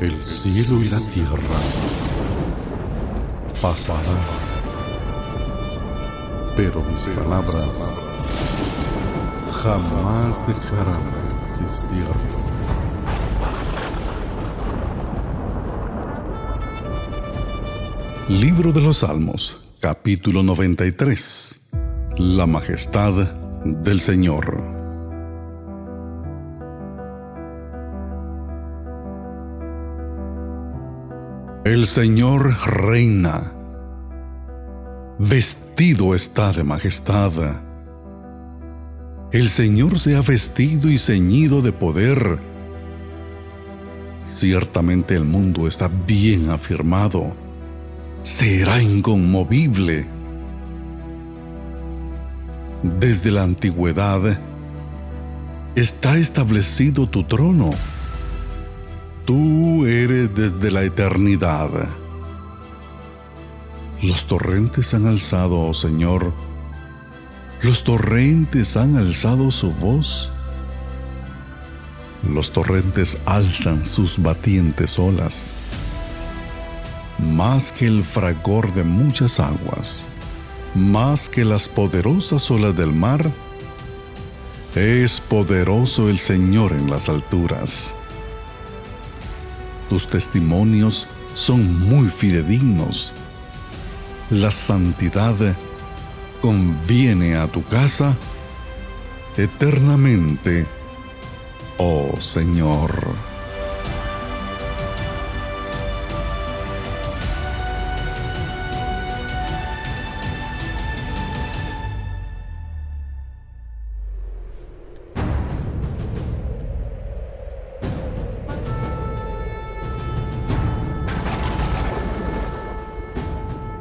El cielo y la tierra pasarán, pero mis palabras jamás dejarán de existir. Libro de los Salmos, capítulo 93. La majestad del Señor. El Señor reina. Vestido está de majestad. El Señor se ha vestido y ceñido de poder. Ciertamente el mundo está bien afirmado. Será inconmovible. Desde la antigüedad está establecido tu trono Tú eres desde la eternidad. Los torrentes han alzado, oh Señor, los torrentes han alzado su voz. Los torrentes alzan sus batientes olas, más que el fragor de muchas aguas, más que las poderosas olas del mar. Es poderoso el Señor en las alturas tus testimonios son muy fidedignos. La santidad conviene a tu casa eternamente, oh Señor.